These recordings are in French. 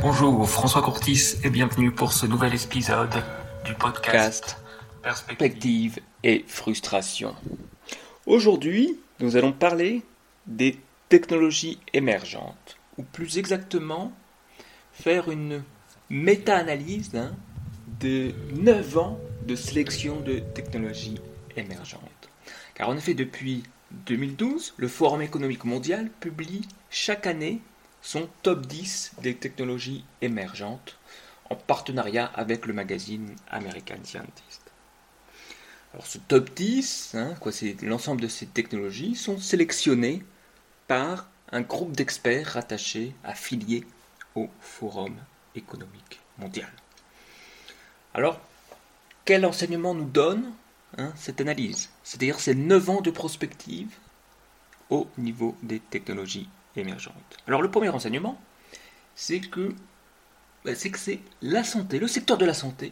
Bonjour, François Courtis et bienvenue pour ce nouvel épisode du podcast Perspective et frustration. Aujourd'hui, nous allons parler des technologies émergentes, ou plus exactement, faire une méta-analyse hein, de 9 ans de sélection de technologies émergentes. Car en effet, depuis 2012, le Forum économique mondial publie chaque année son top 10 des technologies émergentes en partenariat avec le magazine American Scientist. Alors ce top 10, hein, l'ensemble de ces technologies, sont sélectionnées par un groupe d'experts rattachés, affiliés au Forum économique mondial. Alors, quel enseignement nous donne hein, cette analyse C'est-à-dire ces 9 ans de prospective au niveau des technologies émergentes. Alors le premier enseignement, c'est que bah, c'est que c'est la santé, le secteur de la santé,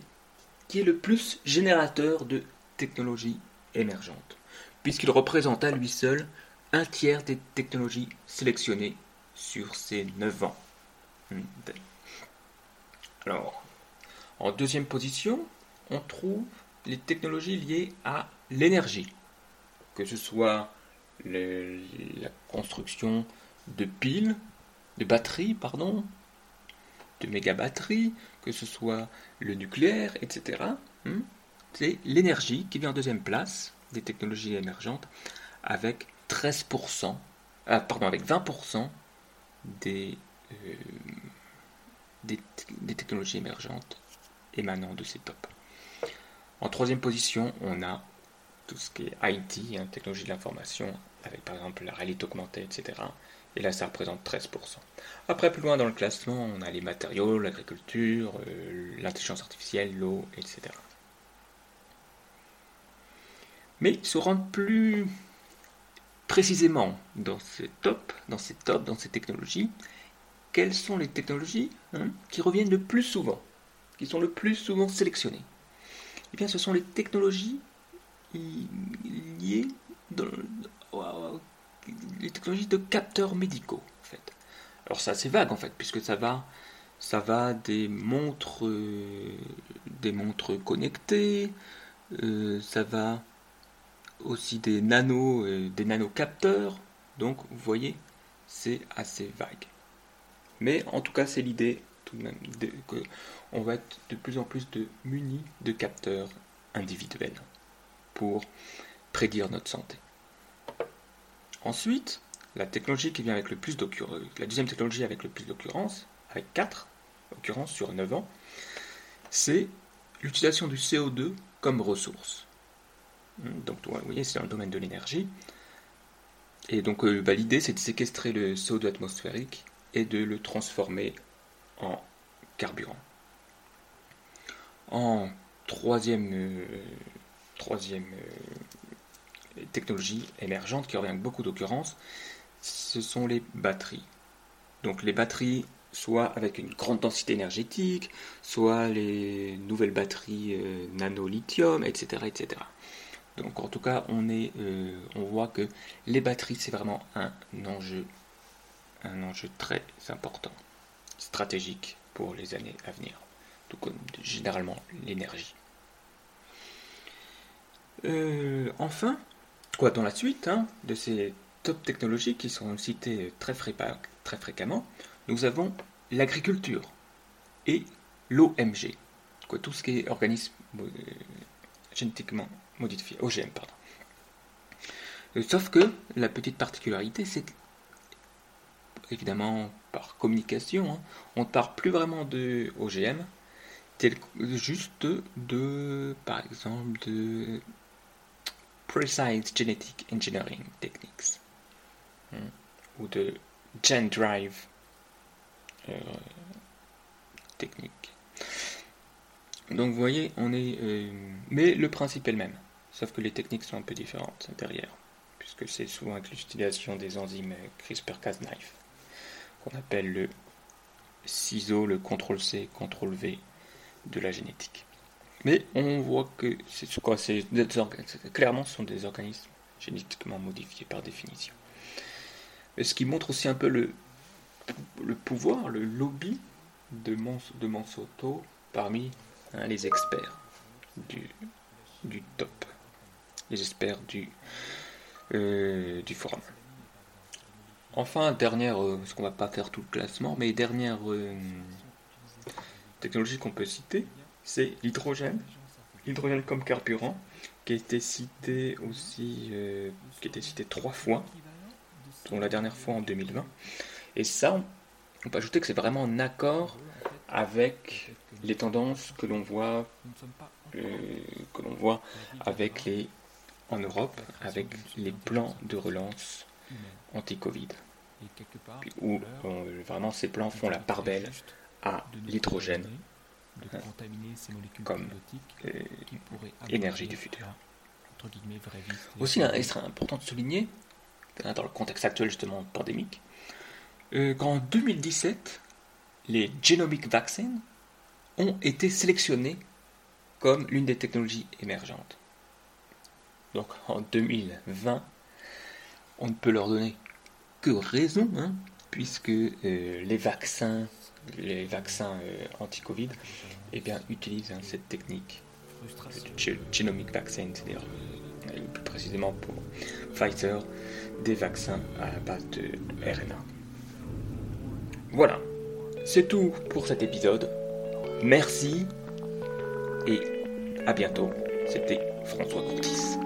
qui est le plus générateur de technologies émergentes, puisqu'il représente à lui seul un tiers des technologies sélectionnées sur ces 9 ans. Hmm, Alors, en deuxième position, on trouve les technologies liées à l'énergie, que ce soit la construction de piles, de batteries, pardon, de méga batteries, que ce soit le nucléaire, etc. Hmm, c'est l'énergie qui vient en deuxième place des technologies émergentes avec 13%, ah, pardon, avec 20% des, euh, des, technologies émergentes émanant de ces tops. En troisième position, on a tout ce qui est IT, hein, technologie de l'information, avec par exemple la réalité augmentée, etc. Et là, ça représente 13%. Après, plus loin dans le classement, on a les matériaux, l'agriculture, euh, l'intelligence artificielle, l'eau, etc. Mais se rendre plus précisément dans ces tops, dans ces tops, dans ces technologies, quelles sont les technologies hein, qui reviennent le plus souvent, qui sont le plus souvent sélectionnées? Eh bien, ce sont les technologies liées dans, les technologies de capteurs médicaux, en fait. Alors c'est assez vague en fait, puisque ça va, ça va des montres, euh, des montres connectées, euh, ça va aussi des nano, euh, des nanocapteurs. Donc vous voyez, c'est assez vague. Mais en tout cas, c'est l'idée on va être de plus en plus de munis de capteurs individuels pour prédire notre santé. Ensuite, la technologie qui vient avec le plus d'occurrence, la deuxième technologie avec le plus d'occurrence, avec 4 occurrences sur 9 ans, c'est l'utilisation du CO2 comme ressource. Hmm, donc, vous voyez, c'est dans le domaine de l'énergie. Et donc, euh, bah, l'idée, c'est de séquestrer le CO2 atmosphérique et de le transformer en carburant. En troisième, euh, troisième euh, technologie émergente qui revient avec beaucoup d'occurrences, ce sont les batteries. Donc les batteries, soit avec une grande densité énergétique, soit les nouvelles batteries euh, nano-lithium, etc., etc. Donc en tout cas, on, est, euh, on voit que les batteries, c'est vraiment un enjeu, un enjeu très important, stratégique pour les années à venir. Tout comme généralement l'énergie. Euh, enfin, quoi dans la suite hein, de ces top technologies qui sont citées très, fréquemment, nous avons l'agriculture et l'OMG, tout ce qui est organisme euh, génétiquement modifié, OGM, pardon. Euh, sauf que la petite particularité, c'est évidemment, communication, hein, on ne parle plus vraiment de OGM, tel juste de, par exemple, de Precise Genetic Engineering Techniques. Hmm. ou de Gen Drive euh, technique. Donc vous voyez, on est. Euh, mais le principe est le même, sauf que les techniques sont un peu différentes derrière, puisque c'est souvent avec l'utilisation des enzymes CRISPR-Cas9, qu'on appelle le ciseau, le CTRL-C, CTRL-V de la génétique. Mais on voit que c'est quoi C'est clairement ce sont des organismes génétiquement modifiés par définition. Ce qui montre aussi un peu le, pouvoir, le lobby de, Mons, de Monsanto parmi hein, les experts du, top, les experts du, euh, du forum. Enfin, dernière, euh, parce qu'on va pas faire tout le classement, mais dernière euh, technologie qu'on peut citer, c'est l'hydrogène. L'hydrogène comme carburant, qui a été cité aussi, qui a été cité trois fois, dont la dernière fois en 2020. Et ça, on peut ajouter que c'est vraiment en accord avec les tendances que l'on voit, que l'on voit avec les, en Europe, avec les plans de relance anti-Covid, où vraiment ces plans font la part belle à l'hydrogène. comme euh, énergie du futur. Aussi, il serait important de souligner, dans le contexte actuel justement pandémique, euh, qu'en 2017, les genomic vaccines ont été sélectionnés comme l'une des technologies émergentes. Donc en 2020, on ne peut leur donner que raison, hein, puisque euh, les vaccins, les vaccins euh, anti-Covid, eh bien, utilisent hein, cette technique de genomic vaccine, c'est-à-dire plus précisément pour Pfizer, des vaccins à la base de RNA. Voilà, c'est tout pour cet épisode. Merci et à bientôt. C'était François Courtis.